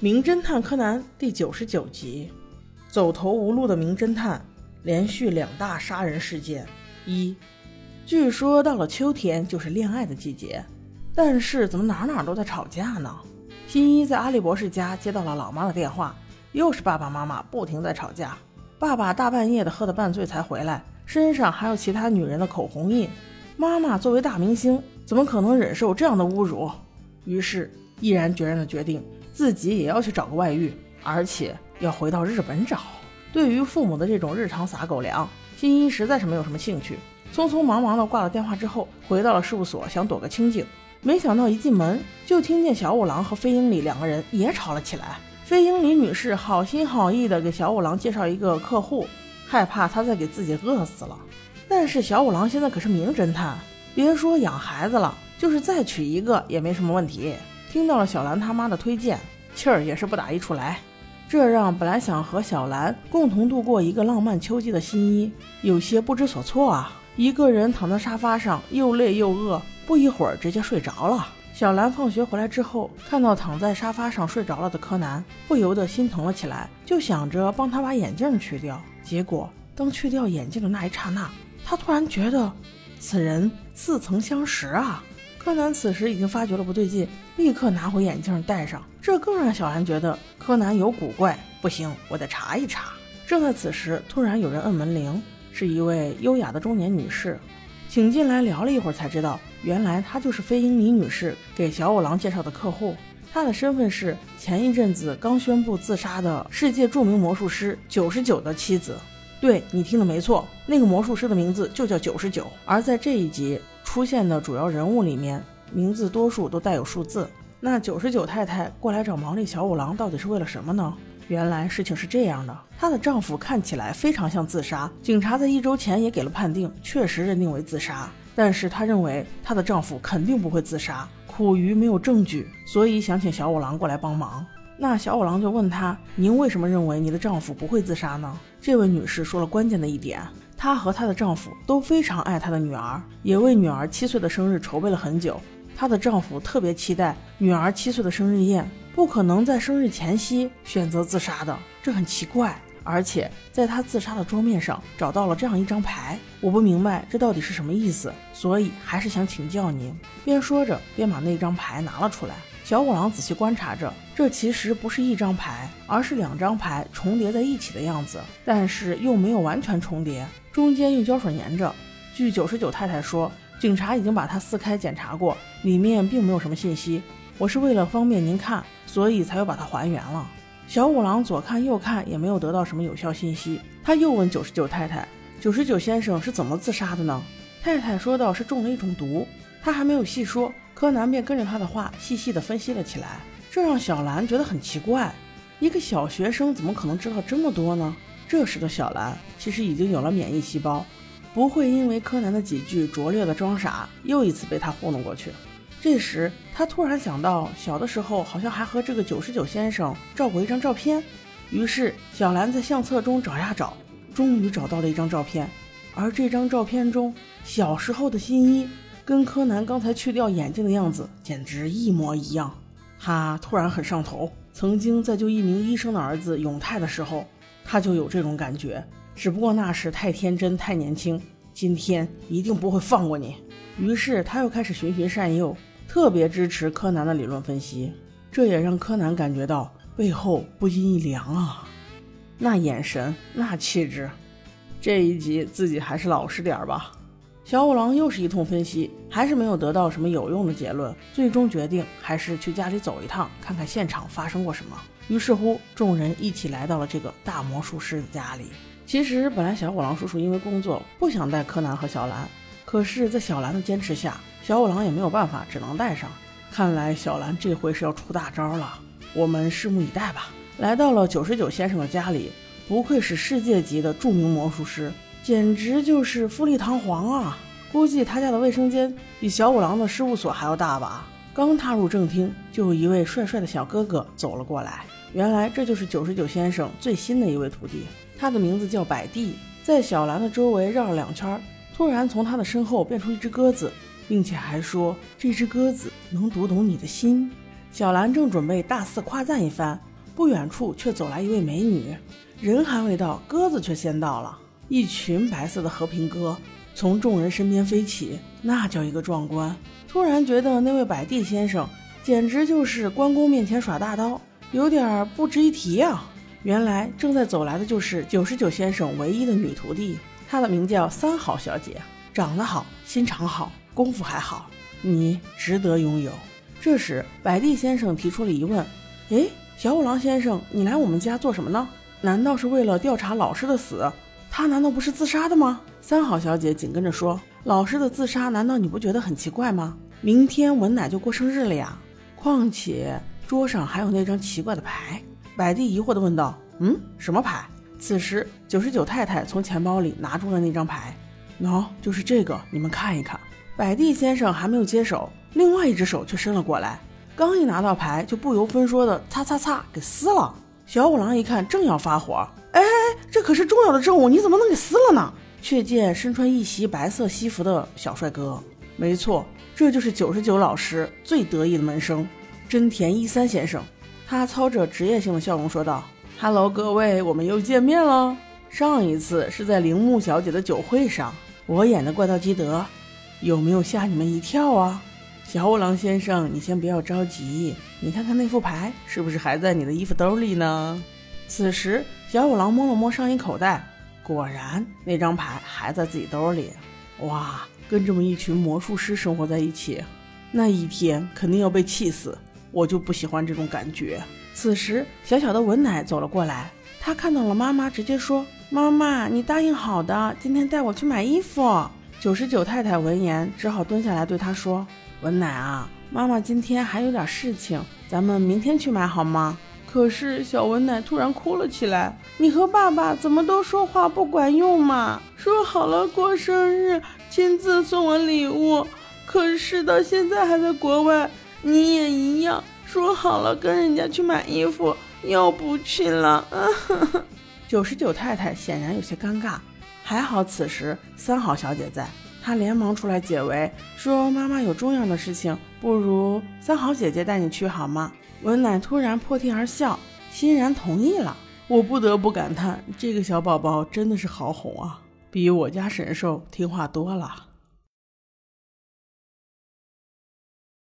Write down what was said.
名侦探柯南第九十九集，走投无路的名侦探，连续两大杀人事件。一，据说到了秋天就是恋爱的季节，但是怎么哪哪都在吵架呢？新一在阿笠博士家接到了老妈的电话，又是爸爸妈妈不停在吵架。爸爸大半夜的喝得半醉才回来，身上还有其他女人的口红印。妈妈作为大明星，怎么可能忍受这样的侮辱？于是毅然决然的决定。自己也要去找个外遇，而且要回到日本找。对于父母的这种日常撒狗粮，新一实在是没有什么兴趣。匆匆忙忙的挂了电话之后，回到了事务所，想躲个清静。没想到一进门就听见小五郎和飞鹰里两个人也吵了起来。飞鹰里女士好心好意的给小五郎介绍一个客户，害怕他再给自己饿死了。但是小五郎现在可是名侦探，别说养孩子了，就是再娶一个也没什么问题。听到了小兰他妈的推荐，气儿也是不打一处来。这让本来想和小兰共同度过一个浪漫秋季的新一有些不知所措啊！一个人躺在沙发上，又累又饿，不一会儿直接睡着了。小兰放学回来之后，看到躺在沙发上睡着了的柯南，不由得心疼了起来，就想着帮他把眼镜去掉。结果当去掉眼镜的那一刹那，他突然觉得此人似曾相识啊！柯南此时已经发觉了不对劲，立刻拿回眼镜戴上。这更让小兰觉得柯南有古怪，不行，我得查一查。正在此时，突然有人摁门铃，是一位优雅的中年女士，请进来聊了一会儿，才知道原来她就是飞鹰李女士给小五郎介绍的客户。她的身份是前一阵子刚宣布自杀的世界著名魔术师九十九的妻子。对你听的没错，那个魔术师的名字就叫九十九。而在这一集。出现的主要人物里面，名字多数都带有数字。那九十九太太过来找毛利小五郎，到底是为了什么呢？原来事情是这样的，她的丈夫看起来非常像自杀，警察在一周前也给了判定，确实认定为自杀。但是她认为她的丈夫肯定不会自杀，苦于没有证据，所以想请小五郎过来帮忙。那小五郎就问她：“您为什么认为你的丈夫不会自杀呢？”这位女士说了关键的一点。她和她的丈夫都非常爱她的女儿，也为女儿七岁的生日筹备了很久。她的丈夫特别期待女儿七岁的生日宴，不可能在生日前夕选择自杀的，这很奇怪。而且在她自杀的桌面上找到了这样一张牌，我不明白这到底是什么意思，所以还是想请教您。边说着边把那张牌拿了出来。小五郎仔细观察着，这其实不是一张牌，而是两张牌重叠在一起的样子，但是又没有完全重叠。中间用胶水粘着。据九十九太太说，警察已经把它撕开检查过，里面并没有什么信息。我是为了方便您看，所以才又把它还原了。小五郎左看右看，也没有得到什么有效信息。他又问九十九太太：“九十九先生是怎么自杀的呢？”太太说道：“是中了一种毒。”他还没有细说，柯南便跟着他的话细细地分析了起来。这让小兰觉得很奇怪：一个小学生怎么可能知道这么多呢？这时的小兰其实已经有了免疫细胞，不会因为柯南的几句拙劣的装傻，又一次被他糊弄过去。这时，他突然想到，小的时候好像还和这个九十九先生照过一张照片。于是，小兰在相册中找呀找，终于找到了一张照片。而这张照片中，小时候的新一跟柯南刚才去掉眼镜的样子简直一模一样。他突然很上头，曾经在救一名医生的儿子永泰的时候。他就有这种感觉，只不过那时太天真太年轻。今天一定不会放过你。于是他又开始循循善诱，特别支持柯南的理论分析。这也让柯南感觉到背后不禁一凉啊，那眼神，那气质。这一集自己还是老实点儿吧。小五郎又是一通分析，还是没有得到什么有用的结论。最终决定还是去家里走一趟，看看现场发生过什么。于是乎，众人一起来到了这个大魔术师的家里。其实本来小五郎叔叔因为工作不想带柯南和小兰，可是，在小兰的坚持下，小五郎也没有办法，只能带上。看来小兰这回是要出大招了，我们拭目以待吧。来到了九十九先生的家里，不愧是世界级的著名魔术师。简直就是富丽堂皇啊！估计他家的卫生间比小五郎的事务所还要大吧？刚踏入正厅，就有一位帅帅的小哥哥走了过来。原来这就是九十九先生最新的一位徒弟，他的名字叫百地。在小兰的周围绕了两圈，突然从他的身后变出一只鸽子，并且还说这只鸽子能读懂你的心。小兰正准备大肆夸赞一番，不远处却走来一位美女，人还未到，鸽子却先到了。一群白色的和平鸽从众人身边飞起，那叫一个壮观。突然觉得那位摆地先生简直就是关公面前耍大刀，有点不值一提啊！原来正在走来的就是九十九先生唯一的女徒弟，她的名叫三好小姐，长得好，心肠好，功夫还好，你值得拥有。这时，摆地先生提出了疑问：“诶，小五郎先生，你来我们家做什么呢？难道是为了调查老师的死？他难道不是自杀的吗？”三好小姐紧跟着说：“老师的自杀，难道你不觉得很奇怪吗？明天文奶就过生日了呀，况且桌上还有那张奇怪的牌。”百地疑惑地问道：“嗯，什么牌？”此时，九十九太太从钱包里拿出了那张牌，喏，就是这个，你们看一看。百地先生还没有接手，另外一只手却伸了过来，刚一拿到牌，就不由分说的擦擦擦给撕了。小五郎一看，正要发火，哎，这可是重要的证物，你怎么能给撕了呢？却见身穿一袭白色西服的小帅哥，没错，这就是九十九老师最得意的门生真田一三先生。他操着职业性的笑容说道：“Hello，各位，我们又见面了。上一次是在铃木小姐的酒会上，我演的怪盗基德，有没有吓你们一跳啊？小五郎先生，你先不要着急，你看看那副牌是不是还在你的衣服兜里呢？”此时，小五郎摸了摸上衣口袋，果然那张牌还在自己兜里。哇，跟这么一群魔术师生活在一起，那一天肯定要被气死。我就不喜欢这种感觉。此时，小小的文奶走了过来，她看到了妈妈，直接说：“妈妈，你答应好的，今天带我去买衣服。”九十九太太闻言，只好蹲下来对她说：“文奶啊，妈妈今天还有点事情，咱们明天去买好吗？”可是小文奶突然哭了起来：“你和爸爸怎么都说话不管用嘛？说好了过生日，亲自送我礼物，可是到现在还在国外。”你也一样，说好了跟人家去买衣服，又不去了。九 十九太太显然有些尴尬，还好此时三好小姐在，他连忙出来解围，说妈妈有重要的事情，不如三好姐姐带你去好吗？文奶突然破涕而笑，欣然同意了。我不得不感叹，这个小宝宝真的是好哄啊，比我家神兽听话多了。